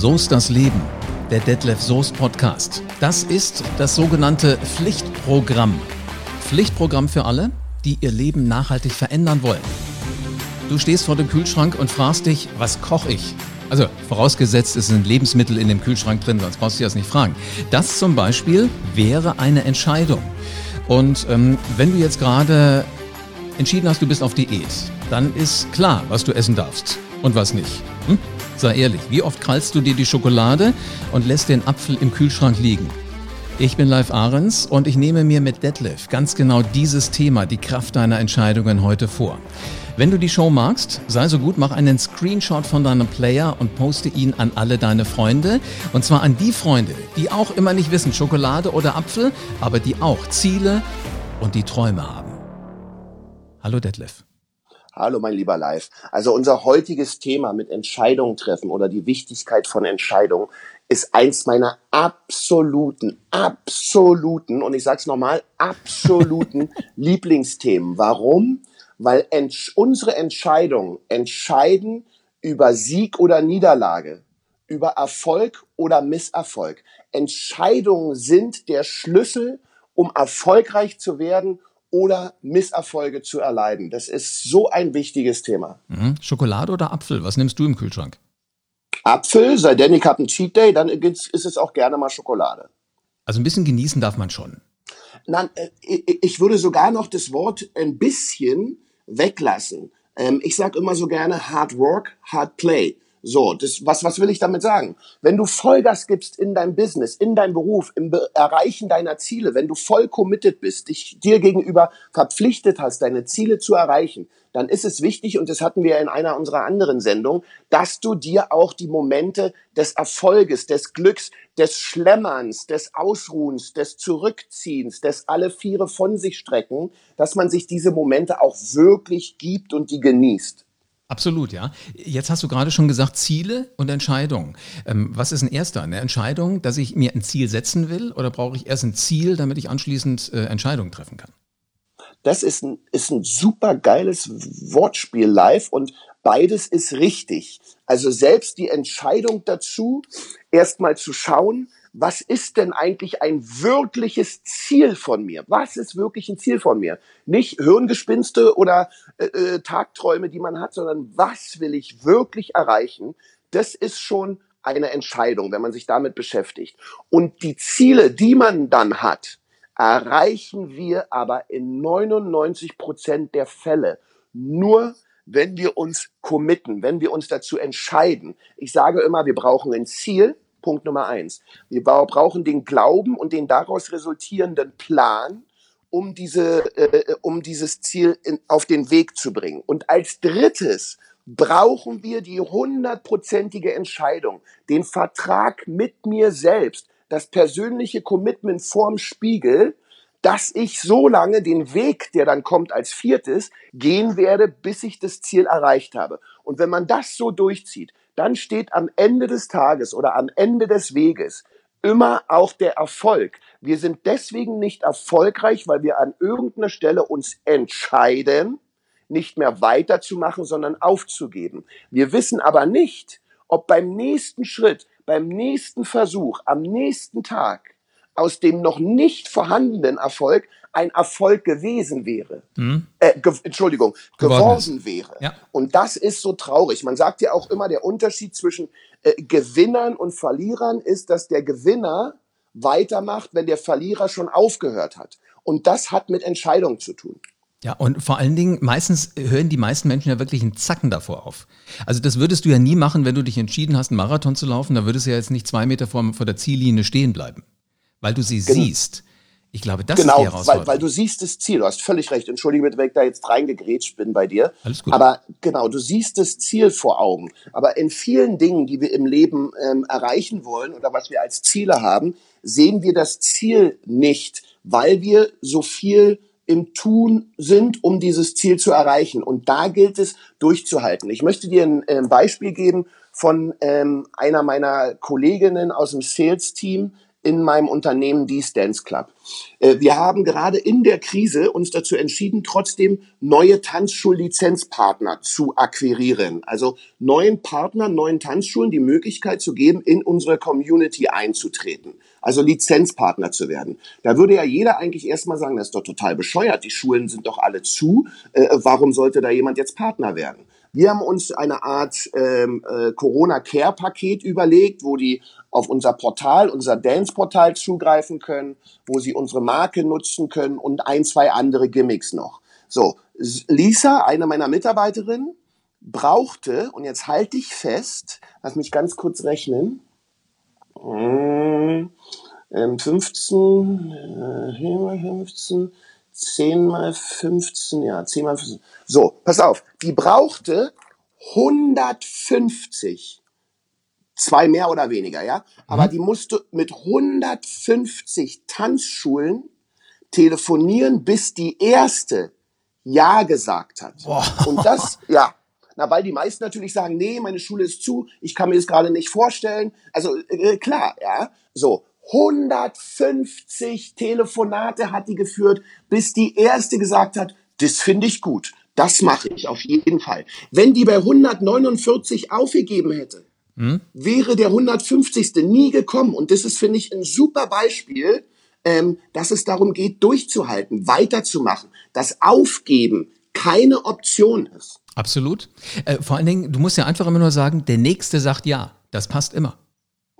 So ist das Leben. Der Detlef Soest Podcast. Das ist das sogenannte Pflichtprogramm. Pflichtprogramm für alle, die ihr Leben nachhaltig verändern wollen. Du stehst vor dem Kühlschrank und fragst dich, was koche ich? Also vorausgesetzt, es sind Lebensmittel in dem Kühlschrank drin, sonst brauchst du das nicht fragen. Das zum Beispiel wäre eine Entscheidung. Und ähm, wenn du jetzt gerade entschieden hast, du bist auf Diät, dann ist klar, was du essen darfst und was nicht. Sei ehrlich, wie oft krallst du dir die Schokolade und lässt den Apfel im Kühlschrank liegen? Ich bin Live Ahrens und ich nehme mir mit Detlef ganz genau dieses Thema, die Kraft deiner Entscheidungen, heute vor. Wenn du die Show magst, sei so gut, mach einen Screenshot von deinem Player und poste ihn an alle deine Freunde. Und zwar an die Freunde, die auch immer nicht wissen, Schokolade oder Apfel, aber die auch Ziele und die Träume haben. Hallo Detlef. Hallo, mein lieber Live. Also unser heutiges Thema mit Entscheidungen treffen oder die Wichtigkeit von Entscheidungen ist eins meiner absoluten, absoluten, und ich sage es nochmal, absoluten Lieblingsthemen. Warum? Weil ent unsere Entscheidungen entscheiden über Sieg oder Niederlage, über Erfolg oder Misserfolg. Entscheidungen sind der Schlüssel, um erfolgreich zu werden oder Misserfolge zu erleiden. Das ist so ein wichtiges Thema. Mhm. Schokolade oder Apfel? Was nimmst du im Kühlschrank? Apfel, sei denn ich habe einen Cheat Day, dann ist es auch gerne mal Schokolade. Also ein bisschen genießen darf man schon. Nein, äh, ich würde sogar noch das Wort ein bisschen weglassen. Ähm, ich sage immer so gerne Hard Work, Hard Play. So, das, was, was will ich damit sagen? Wenn du Vollgas gibst in dein Business, in dein Beruf, im Be Erreichen deiner Ziele, wenn du voll committed bist, dich dir gegenüber verpflichtet hast, deine Ziele zu erreichen, dann ist es wichtig, und das hatten wir in einer unserer anderen Sendungen, dass du dir auch die Momente des Erfolges, des Glücks, des Schlemmerns, des Ausruhens, des Zurückziehens, des alle Viere von sich strecken, dass man sich diese Momente auch wirklich gibt und die genießt. Absolut, ja. Jetzt hast du gerade schon gesagt, Ziele und Entscheidungen. Ähm, was ist ein erster? Eine Entscheidung, dass ich mir ein Ziel setzen will oder brauche ich erst ein Ziel, damit ich anschließend äh, Entscheidungen treffen kann? Das ist ein, ist ein super geiles Wortspiel live und beides ist richtig. Also selbst die Entscheidung dazu, erstmal zu schauen, was ist denn eigentlich ein wirkliches Ziel von mir? Was ist wirklich ein Ziel von mir? Nicht Hirngespinste oder äh, äh, Tagträume, die man hat, sondern was will ich wirklich erreichen? Das ist schon eine Entscheidung, wenn man sich damit beschäftigt. Und die Ziele, die man dann hat, erreichen wir aber in 99 Prozent der Fälle nur, wenn wir uns committen, wenn wir uns dazu entscheiden. Ich sage immer, wir brauchen ein Ziel, Punkt Nummer eins. Wir brauchen den Glauben und den daraus resultierenden Plan, um diese, äh, um dieses Ziel in, auf den Weg zu bringen. Und als drittes brauchen wir die hundertprozentige Entscheidung, den Vertrag mit mir selbst, das persönliche Commitment vorm Spiegel, dass ich so lange den Weg, der dann kommt als viertes, gehen werde, bis ich das Ziel erreicht habe. Und wenn man das so durchzieht, dann steht am Ende des Tages oder am Ende des Weges immer auch der Erfolg. Wir sind deswegen nicht erfolgreich, weil wir an irgendeiner Stelle uns entscheiden, nicht mehr weiterzumachen, sondern aufzugeben. Wir wissen aber nicht, ob beim nächsten Schritt, beim nächsten Versuch, am nächsten Tag aus dem noch nicht vorhandenen Erfolg ein Erfolg gewesen wäre. Mhm. Äh, ge Entschuldigung, geworden wäre. Ja. Und das ist so traurig. Man sagt ja auch immer, der Unterschied zwischen äh, Gewinnern und Verlierern ist, dass der Gewinner weitermacht, wenn der Verlierer schon aufgehört hat. Und das hat mit Entscheidung zu tun. Ja, und vor allen Dingen, meistens hören die meisten Menschen ja wirklich einen Zacken davor auf. Also das würdest du ja nie machen, wenn du dich entschieden hast, einen Marathon zu laufen. Da würdest du ja jetzt nicht zwei Meter vor, vor der Ziellinie stehen bleiben, weil du sie genau. siehst. Ich glaube, das genau, ist die Herausforderung. Weil, weil du siehst das Ziel. Du hast völlig recht. Entschuldige bitte, wenn ich da jetzt reingegrätscht bin bei dir. Alles gut. Aber genau, du siehst das Ziel vor Augen. Aber in vielen Dingen, die wir im Leben ähm, erreichen wollen oder was wir als Ziele haben, sehen wir das Ziel nicht, weil wir so viel im Tun sind, um dieses Ziel zu erreichen. Und da gilt es durchzuhalten. Ich möchte dir ein, ein Beispiel geben von ähm, einer meiner Kolleginnen aus dem Sales-Team, in meinem Unternehmen Dies Dance Club. Äh, wir haben gerade in der Krise uns dazu entschieden, trotzdem neue Tanzschullizenzpartner zu akquirieren. Also neuen Partnern, neuen Tanzschulen die Möglichkeit zu geben, in unsere Community einzutreten. Also Lizenzpartner zu werden. Da würde ja jeder eigentlich erstmal sagen, das ist doch total bescheuert. Die Schulen sind doch alle zu. Äh, warum sollte da jemand jetzt Partner werden? Wir haben uns eine Art ähm, äh, Corona-Care-Paket überlegt, wo die auf unser Portal, unser Dance-Portal zugreifen können, wo sie unsere Marke nutzen können und ein, zwei andere Gimmicks noch. So, Lisa, eine meiner Mitarbeiterinnen, brauchte, und jetzt halte ich fest, lass mich ganz kurz rechnen, 15, äh, 15, 10 mal 15, ja, 10 mal 15. So, pass auf, die brauchte 150. Zwei mehr oder weniger, ja? Aber mhm. die musste mit 150 Tanzschulen telefonieren, bis die erste Ja gesagt hat. Boah. Und das, ja. Na, weil die meisten natürlich sagen, nee, meine Schule ist zu, ich kann mir das gerade nicht vorstellen. Also äh, klar, ja. So, 150 Telefonate hat die geführt, bis die erste gesagt hat, das finde ich gut. Das mache ich auf jeden Fall. Wenn die bei 149 aufgegeben hätte, hm? wäre der 150. nie gekommen. Und das ist, finde ich, ein super Beispiel, ähm, dass es darum geht, durchzuhalten, weiterzumachen, dass Aufgeben keine Option ist. Absolut. Äh, vor allen Dingen, du musst ja einfach immer nur sagen, der Nächste sagt ja. Das passt immer.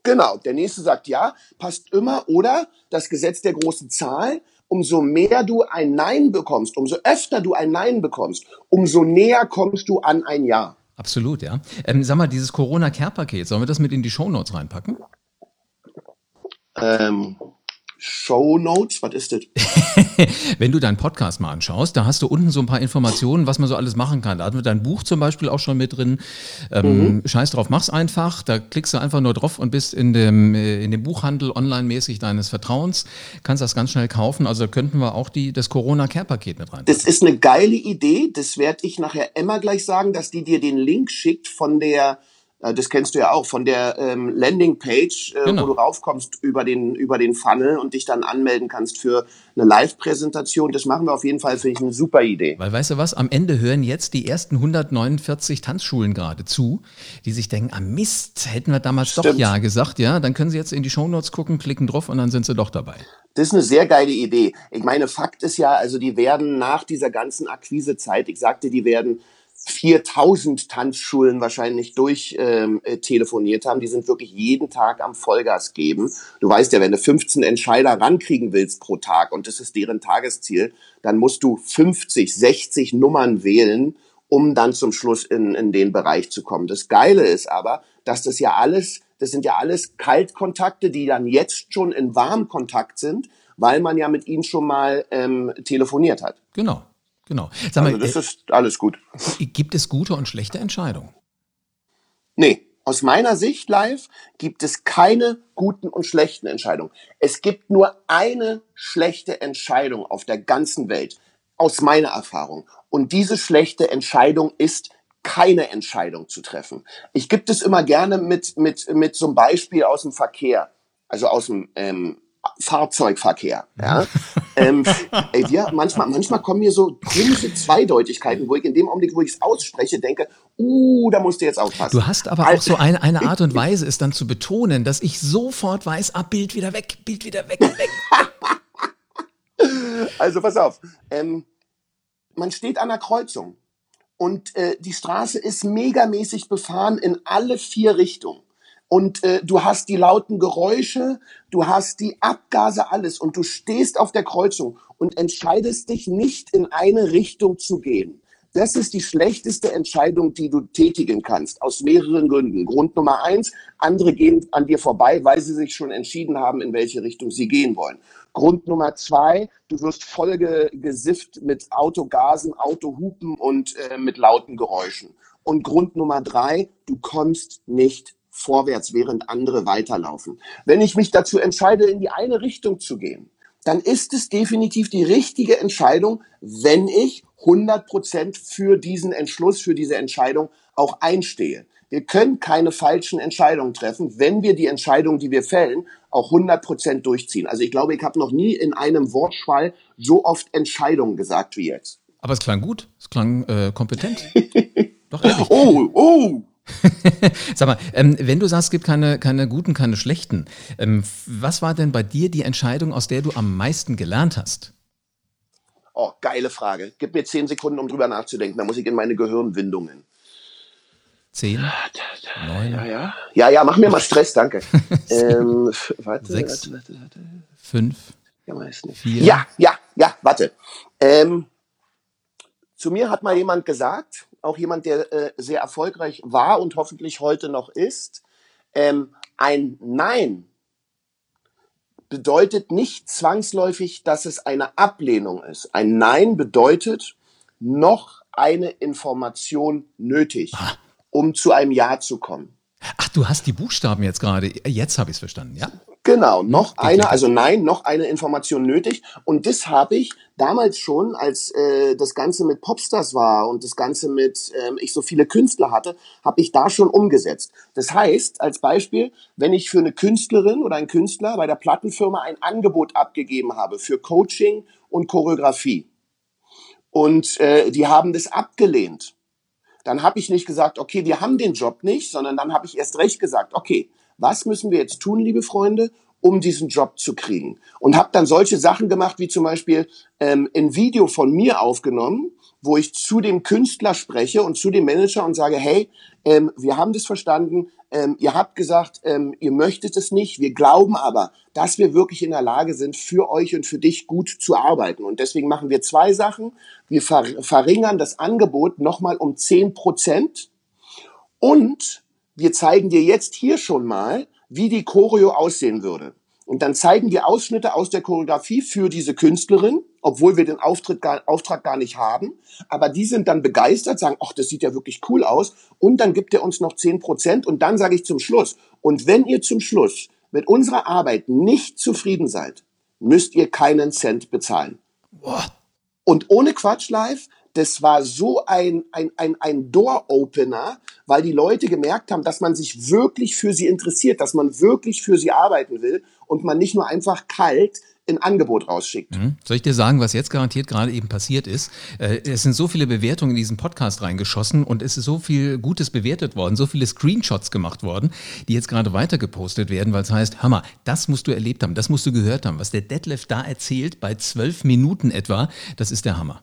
Genau, der nächste sagt ja, passt immer. Oder das Gesetz der großen Zahl, umso mehr du ein Nein bekommst, umso öfter du ein Nein bekommst, umso näher kommst du an ein Ja. Absolut, ja. Ähm, sag mal, dieses Corona-Care-Paket, sollen wir das mit in die Shownotes reinpacken? Ähm, Show Notes, was ist das? Wenn du deinen Podcast mal anschaust, da hast du unten so ein paar Informationen, was man so alles machen kann. Da hatten wir dein Buch zum Beispiel auch schon mit drin. Ähm, mhm. Scheiß drauf, mach's einfach. Da klickst du einfach nur drauf und bist in dem, äh, in dem Buchhandel online-mäßig deines Vertrauens. Kannst das ganz schnell kaufen. Also könnten wir auch die, das Corona-Care-Paket mit rein. Das ist eine geile Idee. Das werde ich nachher Emma gleich sagen, dass die dir den Link schickt von der das kennst du ja auch von der ähm, Landingpage, äh, genau. wo du raufkommst über den, über den Funnel und dich dann anmelden kannst für eine Live-Präsentation. Das machen wir auf jeden Fall, finde ich eine super Idee. Weil weißt du was, am Ende hören jetzt die ersten 149 Tanzschulen gerade zu, die sich denken, ah Mist, hätten wir damals Stimmt. doch Ja gesagt, ja, dann können sie jetzt in die Shownotes gucken, klicken drauf und dann sind sie doch dabei. Das ist eine sehr geile Idee. Ich meine, Fakt ist ja, also die werden nach dieser ganzen Akquisezeit, ich sagte, die werden 4000 Tanzschulen wahrscheinlich durch ähm, äh, telefoniert haben. Die sind wirklich jeden Tag am Vollgas geben. Du weißt ja, wenn du 15 Entscheider rankriegen willst pro Tag und das ist deren Tagesziel, dann musst du 50, 60 Nummern wählen, um dann zum Schluss in, in den Bereich zu kommen. Das Geile ist aber, dass das ja alles, das sind ja alles Kaltkontakte, die dann jetzt schon in Warmkontakt sind, weil man ja mit ihnen schon mal ähm, telefoniert hat. Genau. Genau. Sag mal, also das äh, ist alles gut. Gibt es gute und schlechte Entscheidungen? Nee, aus meiner Sicht live gibt es keine guten und schlechten Entscheidungen. Es gibt nur eine schlechte Entscheidung auf der ganzen Welt, aus meiner Erfahrung. Und diese schlechte Entscheidung ist, keine Entscheidung zu treffen. Ich gebe das immer gerne mit, mit, mit so einem Beispiel aus dem Verkehr, also aus dem ähm, Fahrzeugverkehr. Ja? ähm, ey, wir, manchmal, manchmal kommen mir so komische Zweideutigkeiten, wo ich in dem Augenblick, wo ich es ausspreche, denke, uh, da musst du jetzt aufpassen. Du hast aber auch so eine, eine Art und Weise, es dann zu betonen, dass ich sofort weiß, ah, Bild wieder weg, Bild wieder weg, weg. also pass auf, ähm, man steht an der Kreuzung und äh, die Straße ist megamäßig befahren in alle vier Richtungen und äh, du hast die lauten Geräusche, du hast die Abgase, alles und du stehst auf der Kreuzung und entscheidest dich nicht in eine Richtung zu gehen. Das ist die schlechteste Entscheidung, die du tätigen kannst, aus mehreren Gründen. Grund Nummer eins, andere gehen an dir vorbei, weil sie sich schon entschieden haben, in welche Richtung sie gehen wollen. Grund Nummer zwei, du wirst voll gesifft mit Autogasen, Autohupen und äh, mit lauten Geräuschen. Und Grund Nummer drei, du kommst nicht vorwärts, während andere weiterlaufen. Wenn ich mich dazu entscheide, in die eine Richtung zu gehen, dann ist es definitiv die richtige Entscheidung, wenn ich 100 Prozent für diesen Entschluss, für diese Entscheidung auch einstehe. Wir können keine falschen Entscheidungen treffen, wenn wir die Entscheidung, die wir fällen, auch 100 Prozent durchziehen. Also ich glaube, ich habe noch nie in einem Wortschwall so oft Entscheidungen gesagt wie jetzt. Aber es klang gut, es klang äh, kompetent. Doch ehrlich. Oh, oh. Sag mal, ähm, wenn du sagst, es gibt keine, keine guten, keine schlechten, ähm, was war denn bei dir die Entscheidung, aus der du am meisten gelernt hast? Oh, geile Frage. Gib mir zehn Sekunden, um drüber nachzudenken. Da muss ich in meine Gehirnwindungen. Zehn? Neun? Ja, ja. Ja, ja, mach mir mal Stress, danke. ähm, warte, Sechs? Warte, warte, warte. Fünf? Ja. Vier? Ja, ja, ja, warte. Ähm, zu mir hat mal jemand gesagt, auch jemand, der äh, sehr erfolgreich war und hoffentlich heute noch ist, ähm, ein Nein bedeutet nicht zwangsläufig, dass es eine Ablehnung ist. Ein Nein bedeutet noch eine Information nötig, ah. um zu einem Ja zu kommen. Ach, du hast die Buchstaben jetzt gerade. Jetzt habe ich es verstanden, ja? Genau, noch eine, also nein, noch eine Information nötig. Und das habe ich damals schon, als äh, das Ganze mit Popstars war und das Ganze mit ähm, ich so viele Künstler hatte, habe ich da schon umgesetzt. Das heißt, als Beispiel, wenn ich für eine Künstlerin oder einen Künstler bei der Plattenfirma ein Angebot abgegeben habe für Coaching und Choreografie und äh, die haben das abgelehnt, dann habe ich nicht gesagt, okay, wir haben den Job nicht, sondern dann habe ich erst recht gesagt, okay, was müssen wir jetzt tun, liebe Freunde, um diesen Job zu kriegen. Und habe dann solche Sachen gemacht, wie zum Beispiel ähm, ein Video von mir aufgenommen, wo ich zu dem Künstler spreche und zu dem Manager und sage, hey, ähm, wir haben das verstanden, ähm, ihr habt gesagt, ähm, ihr möchtet es nicht, wir glauben aber, dass wir wirklich in der Lage sind, für euch und für dich gut zu arbeiten. Und deswegen machen wir zwei Sachen. Wir ver verringern das Angebot nochmal um zehn Prozent und wir zeigen dir jetzt hier schon mal, wie die Choreo aussehen würde. Und dann zeigen wir Ausschnitte aus der Choreografie für diese Künstlerin, obwohl wir den Auftritt gar, Auftrag gar nicht haben. Aber die sind dann begeistert, sagen, ach, das sieht ja wirklich cool aus. Und dann gibt er uns noch zehn Prozent. Und dann sage ich zum Schluss, und wenn ihr zum Schluss mit unserer Arbeit nicht zufrieden seid, müsst ihr keinen Cent bezahlen. Boah. Und ohne Quatsch live, das war so ein, ein, ein, ein Door-Opener, weil die Leute gemerkt haben, dass man sich wirklich für sie interessiert, dass man wirklich für sie arbeiten will und man nicht nur einfach kalt ein Angebot rausschickt. Mhm. Soll ich dir sagen, was jetzt garantiert gerade eben passiert ist? Äh, es sind so viele Bewertungen in diesen Podcast reingeschossen und es ist so viel Gutes bewertet worden, so viele Screenshots gemacht worden, die jetzt gerade weitergepostet werden, weil es heißt, Hammer, das musst du erlebt haben, das musst du gehört haben. Was der Detlef da erzählt, bei zwölf Minuten etwa, das ist der Hammer.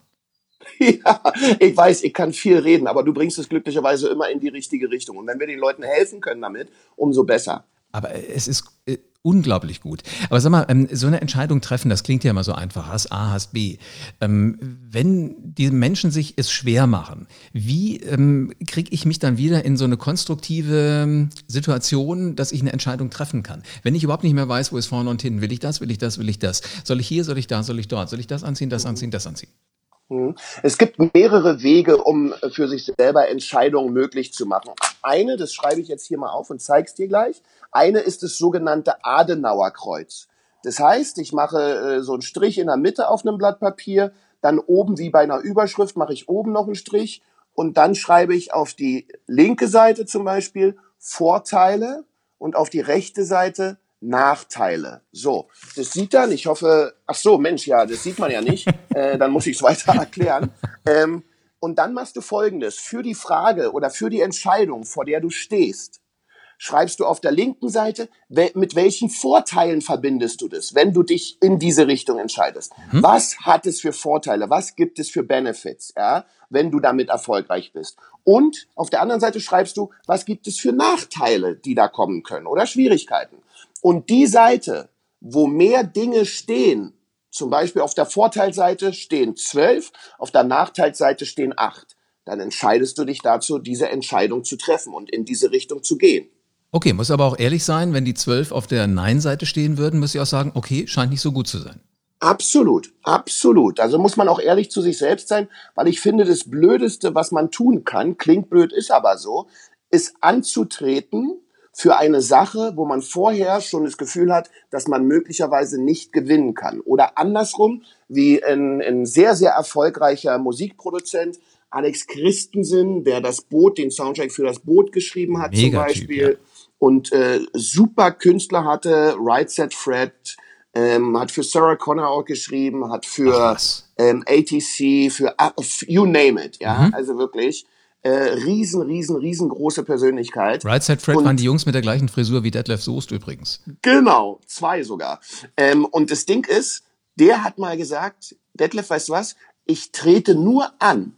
Ja, ich weiß, ich kann viel reden, aber du bringst es glücklicherweise immer in die richtige Richtung. Und wenn wir den Leuten helfen können damit, umso besser. Aber es ist äh, unglaublich gut. Aber sag mal, ähm, so eine Entscheidung treffen, das klingt ja immer so einfach, Hass A, Hass B. Ähm, wenn die Menschen sich es schwer machen, wie ähm, kriege ich mich dann wieder in so eine konstruktive Situation, dass ich eine Entscheidung treffen kann? Wenn ich überhaupt nicht mehr weiß, wo ist vorne und hinten, will ich das, will ich das, will ich das? Soll ich hier, soll ich da, soll ich dort? Soll ich das anziehen, das anziehen, das anziehen? Hm. Es gibt mehrere Wege, um für sich selber Entscheidungen möglich zu machen. Eine, das schreibe ich jetzt hier mal auf und zeige es dir gleich. Eine ist das sogenannte Adenauerkreuz. Das heißt, ich mache äh, so einen Strich in der Mitte auf einem Blatt Papier, dann oben wie bei einer Überschrift mache ich oben noch einen Strich und dann schreibe ich auf die linke Seite zum Beispiel Vorteile und auf die rechte Seite Nachteile. So, das sieht dann, ich hoffe, ach so, Mensch, ja, das sieht man ja nicht, äh, dann muss ich es weiter erklären. Ähm, und dann machst du Folgendes, für die Frage oder für die Entscheidung, vor der du stehst, schreibst du auf der linken Seite, mit welchen Vorteilen verbindest du das, wenn du dich in diese Richtung entscheidest. Hm? Was hat es für Vorteile? Was gibt es für Benefits, ja, wenn du damit erfolgreich bist? Und auf der anderen Seite schreibst du, was gibt es für Nachteile, die da kommen können oder Schwierigkeiten? Und die Seite, wo mehr Dinge stehen, zum Beispiel auf der Vorteilseite stehen zwölf, auf der Nachteilseite stehen acht, dann entscheidest du dich dazu, diese Entscheidung zu treffen und in diese Richtung zu gehen. Okay, muss aber auch ehrlich sein, wenn die zwölf auf der Nein-Seite stehen würden, müsste ich auch sagen, okay, scheint nicht so gut zu sein. Absolut, absolut. Also muss man auch ehrlich zu sich selbst sein, weil ich finde, das Blödeste, was man tun kann, klingt blöd, ist aber so, ist anzutreten für eine Sache, wo man vorher schon das Gefühl hat, dass man möglicherweise nicht gewinnen kann. Oder andersrum, wie ein, ein sehr, sehr erfolgreicher Musikproduzent Alex Christensen, der das Boot, den Soundtrack für das Boot geschrieben hat Mega zum Beispiel. Typ, ja. Und äh, super Künstler hatte, Right Set Fred, ähm, hat für Sarah Connor auch geschrieben, hat Ach, für was. ähm, ATC, für uh, you name it, ja, Mhm. also wirklich äh, riesen, riesen, riesengroße Persönlichkeit. Right Side Fred Und- waren die Jungs mit der gleichen Frisur wie Detlef Soest übrigens. Genau, zwei sogar. Ähm, und das Ding ist, der hat mal gesagt, Detlef, weißt du was? Ich trete nur an,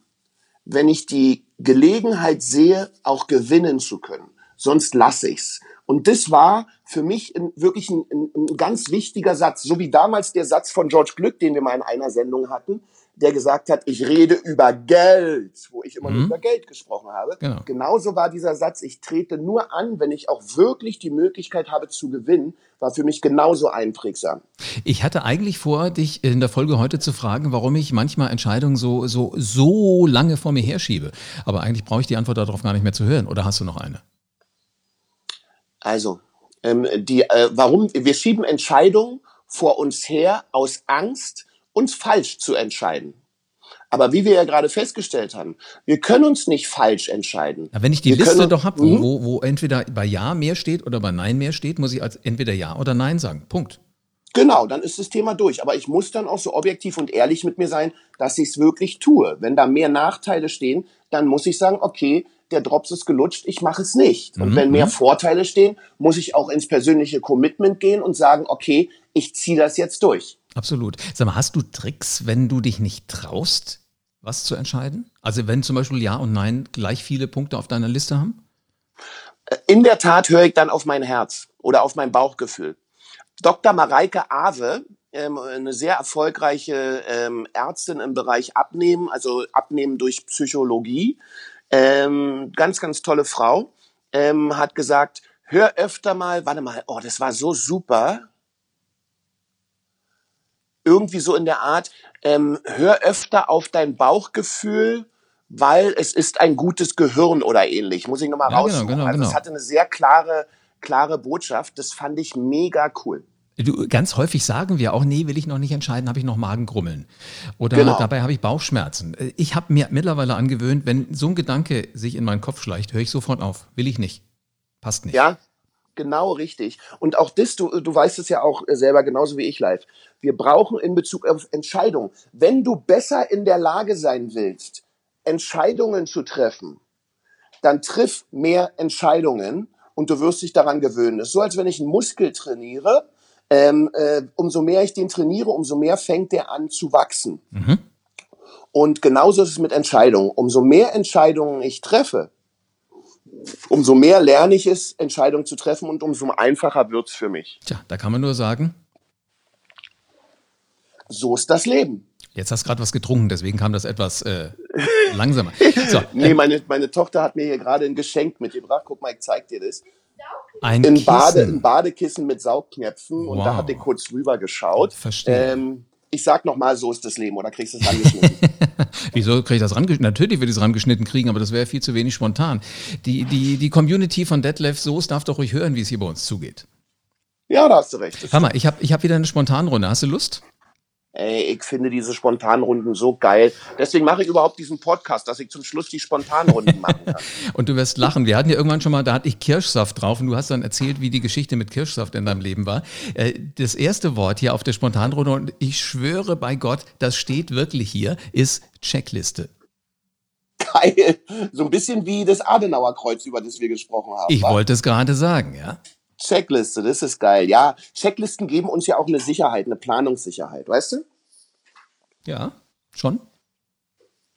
wenn ich die Gelegenheit sehe, auch gewinnen zu können. Sonst lasse ich's. Und das war für mich ein, wirklich ein, ein, ein ganz wichtiger Satz. So wie damals der Satz von George Glück, den wir mal in einer Sendung hatten, der gesagt hat, ich rede über Geld, wo ich immer nur Mhm. über Geld gesprochen habe. Genau. Genauso war dieser Satz, ich trete nur an, wenn ich auch wirklich die Möglichkeit habe zu gewinnen, war für mich genauso einprägsam. Ich hatte eigentlich vor, dich in der Folge heute zu fragen, warum ich manchmal Entscheidungen so, so, so lange vor mir herschiebe. Aber eigentlich brauche ich die Antwort darauf gar nicht mehr zu hören. Oder hast du noch eine? Also, ähm, die, äh, warum, wir schieben Entscheidungen vor uns her aus Angst, uns falsch zu entscheiden. Aber wie wir ja gerade festgestellt haben, wir können uns nicht falsch entscheiden. Na, wenn ich die Wir Liste können- doch habe, Mhm. wo, wo entweder bei Ja mehr steht oder bei Nein mehr steht, muss ich als entweder Ja oder Nein sagen. Punkt. Genau, dann ist das Thema durch. Aber ich muss dann auch so objektiv und ehrlich mit mir sein, dass ich es wirklich tue. Wenn da mehr Nachteile stehen, dann muss ich sagen, okay, der Drops ist gelutscht, ich mache es nicht. Und Mhm, wenn mehr mhm. Vorteile stehen, muss ich auch ins persönliche Commitment gehen und sagen, okay, ich ziehe das jetzt durch. Absolut. Sag mal, hast du Tricks, wenn du dich nicht traust, was zu entscheiden? Also wenn zum Beispiel Ja und Nein gleich viele Punkte auf deiner Liste haben? In der Tat höre ich dann auf mein Herz oder auf mein Bauchgefühl. Dr. Mareike Awe, ähm, eine sehr erfolgreiche ähm, Ärztin im Bereich Abnehmen, also Abnehmen durch Psychologie, ähm, ganz, ganz tolle Frau, hat gesagt, hör öfter mal, warte mal, oh, das war so super. Irgendwie so in der Art, ähm, hör öfter auf dein Bauchgefühl, weil es ist ein gutes Gehirn oder ähnlich. Muss ich nochmal Ja, genau, raussuchen. genau, also es genau. hatte eine sehr klare, klare Botschaft. Das fand ich mega cool. Du, ganz häufig sagen wir auch, nee, will ich noch nicht entscheiden, habe ich noch Magengrummeln. Oder Genau. dabei habe ich Bauchschmerzen. Ich habe mir mittlerweile angewöhnt, wenn so ein Gedanke sich in meinen Kopf schleicht, höre ich sofort auf. Will ich nicht. Passt nicht. Ja, genau richtig. Und auch das, du, du weißt es ja auch selber genauso wie ich live. Wir brauchen in Bezug auf Entscheidungen, wenn du besser in der Lage sein willst, Entscheidungen zu treffen, dann triff mehr Entscheidungen und du wirst dich daran gewöhnen. Es ist so, als wenn ich einen Muskel trainiere. Ähm, äh, umso mehr ich den trainiere, umso mehr fängt der an zu wachsen. Mhm. Und genauso ist es mit Entscheidungen. Umso mehr Entscheidungen ich treffe, umso mehr lerne ich es, Entscheidungen zu treffen und umso einfacher wird's für mich. Tja, da kann man nur sagen, So ist das Leben. jetzt hast du gerade was getrunken, deswegen kam das etwas äh, langsamer. So, Nee, meine, meine Tochter hat mir hier gerade ein Geschenk mitgebracht. Guck mal, ich zeig dir das. ein Ein, Bade, ein Badekissen mit Saugknöpfen. Und da Wow. hat ich kurz rüber geschaut. Verstehe. Ähm, ich sag noch mal, so ist das Leben. Oder kriegst du es angeschnitten? Wieso kriege ich das rangeschnitten? Natürlich würde ich es rangeschnitten kriegen, aber das wäre viel zu wenig spontan. Die, die, die Community von Detlef Soos darf doch ruhig hören, wie es hier bei uns zugeht. ja, da hast du recht. Mal, ich habe ich hab wieder eine Spontanrunde. Hast du Lust? Ey, ich finde diese Spontanrunden so geil. Deswegen mache ich überhaupt diesen Podcast, dass ich zum Schluss die Spontanrunden machen kann. Und du wirst lachen. Wir hatten ja irgendwann schon mal, da hatte ich Kirschsaft drauf und du hast dann erzählt, wie die Geschichte mit Kirschsaft in deinem Leben war. Äh, Das erste Wort hier auf der Spontanrunde, und ich schwöre bei Gott, das steht wirklich hier, ist Checkliste. Geil. So ein bisschen wie das Adenauer Kreuz, über das wir gesprochen haben. Ich wa? wollte es gerade sagen, ja. Checkliste, das ist geil. Ja, Checklisten geben uns ja auch eine Sicherheit, eine Planungssicherheit, weißt du? Ja, schon.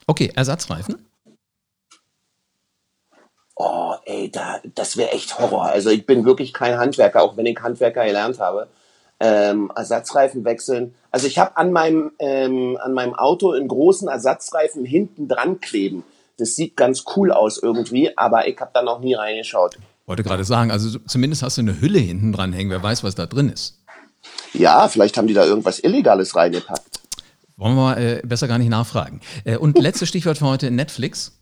Okay, Ersatzreifen. Oh, ey, da, das wäre echt Horror. Also ich bin wirklich kein Handwerker, auch wenn ich Handwerker gelernt habe. Ähm, Ersatzreifen wechseln. Also ich habe an meinem ähm, an meinem Auto einen großen Ersatzreifen hinten dran kleben. Das sieht ganz cool aus irgendwie, aber ich habe da noch nie reingeschaut. Wollte gerade sagen, also zumindest hast du eine Hülle hinten dran hängen. Wer weiß, was da drin ist. Ja, vielleicht haben die da irgendwas Illegales reingepackt. Wollen wir mal äh, besser gar nicht nachfragen. Äh, und letztes Stichwort für heute, Netflix.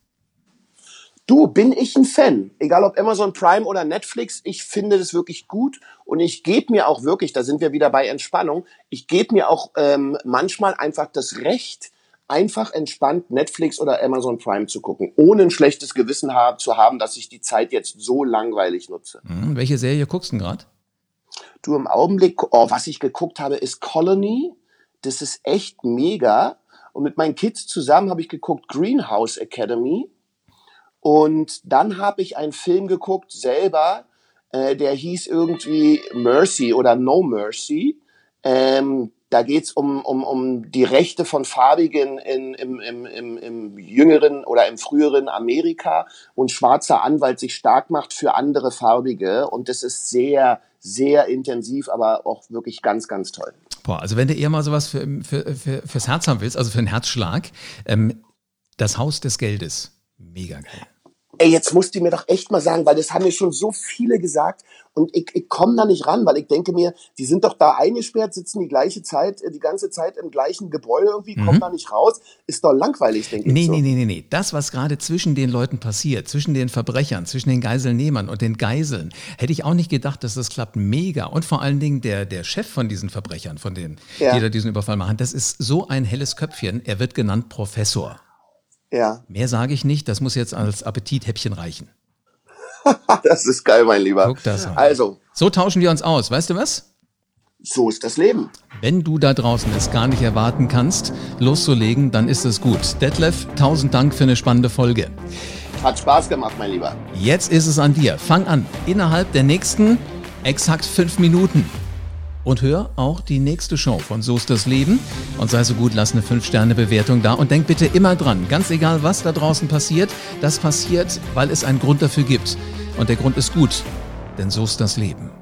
Du, bin ich ein Fan. Egal ob Amazon Prime oder Netflix, ich finde das wirklich gut und ich gebe mir auch wirklich, da sind wir wieder bei Entspannung, ich gebe mir auch ähm, manchmal einfach das Recht, einfach entspannt Netflix oder Amazon Prime zu gucken, ohne ein schlechtes Gewissen haben, zu haben, dass ich die Zeit jetzt so langweilig nutze. Hm, welche Serie guckst du gerade? Du im Augenblick, oh, was ich geguckt habe, ist Colony. Das ist echt mega. Und mit meinen Kids zusammen habe ich geguckt Greenhouse Academy. Und dann habe ich einen Film geguckt selber, äh, der hieß irgendwie Mercy oder No Mercy. Ähm, da geht's um, um, um die Rechte von Farbigen in, im, im, im, im jüngeren oder im früheren Amerika und schwarzer Anwalt sich stark macht für andere Farbige. Und das ist sehr, sehr intensiv, aber auch wirklich ganz, ganz toll. Boah, also wenn du eher mal sowas für, für, für, fürs Herz haben willst, also für einen Herzschlag, ähm, das Haus des Geldes, mega geil ey, jetzt musst du mir doch echt mal sagen, weil das haben mir schon so viele gesagt und ich, ich komme da nicht ran, weil ich denke mir, die sind doch da eingesperrt, sitzen die gleiche Zeit, äh, die ganze Zeit im gleichen Gebäude irgendwie, mhm. kommen da nicht raus, ist doch langweilig, denke nee, ich. Nee, so. nee, nee, nee. Das, was gerade zwischen den Leuten passiert, zwischen den Verbrechern, zwischen den Geiselnehmern und den Geiseln, hätte ich auch nicht gedacht, dass das klappt. Mega. Und vor allen Dingen der, der Chef von diesen Verbrechern, von denen, ja. die da diesen Überfall machen, das ist so ein helles Köpfchen. Er wird genannt Professor. Ja. Mehr sage ich nicht, das muss jetzt als Appetithäppchen reichen. das ist geil, mein Lieber. Guck das an. Also. So tauschen wir uns aus, weißt du was? So ist das Leben. Wenn du da draußen es gar nicht erwarten kannst, loszulegen, dann ist es gut. Detlef, tausend Dank für eine spannende Folge. Hat Spaß gemacht, mein Lieber. Jetzt ist es an dir. Fang an. Innerhalb der nächsten exakt fünf Minuten und hör auch die nächste Show von So ist das Leben und sei so gut, lass eine 5-Sterne-Bewertung da und denk bitte immer dran, ganz egal was da draußen passiert, das passiert, weil es einen Grund dafür gibt. Und der Grund ist gut, denn so ist das Leben.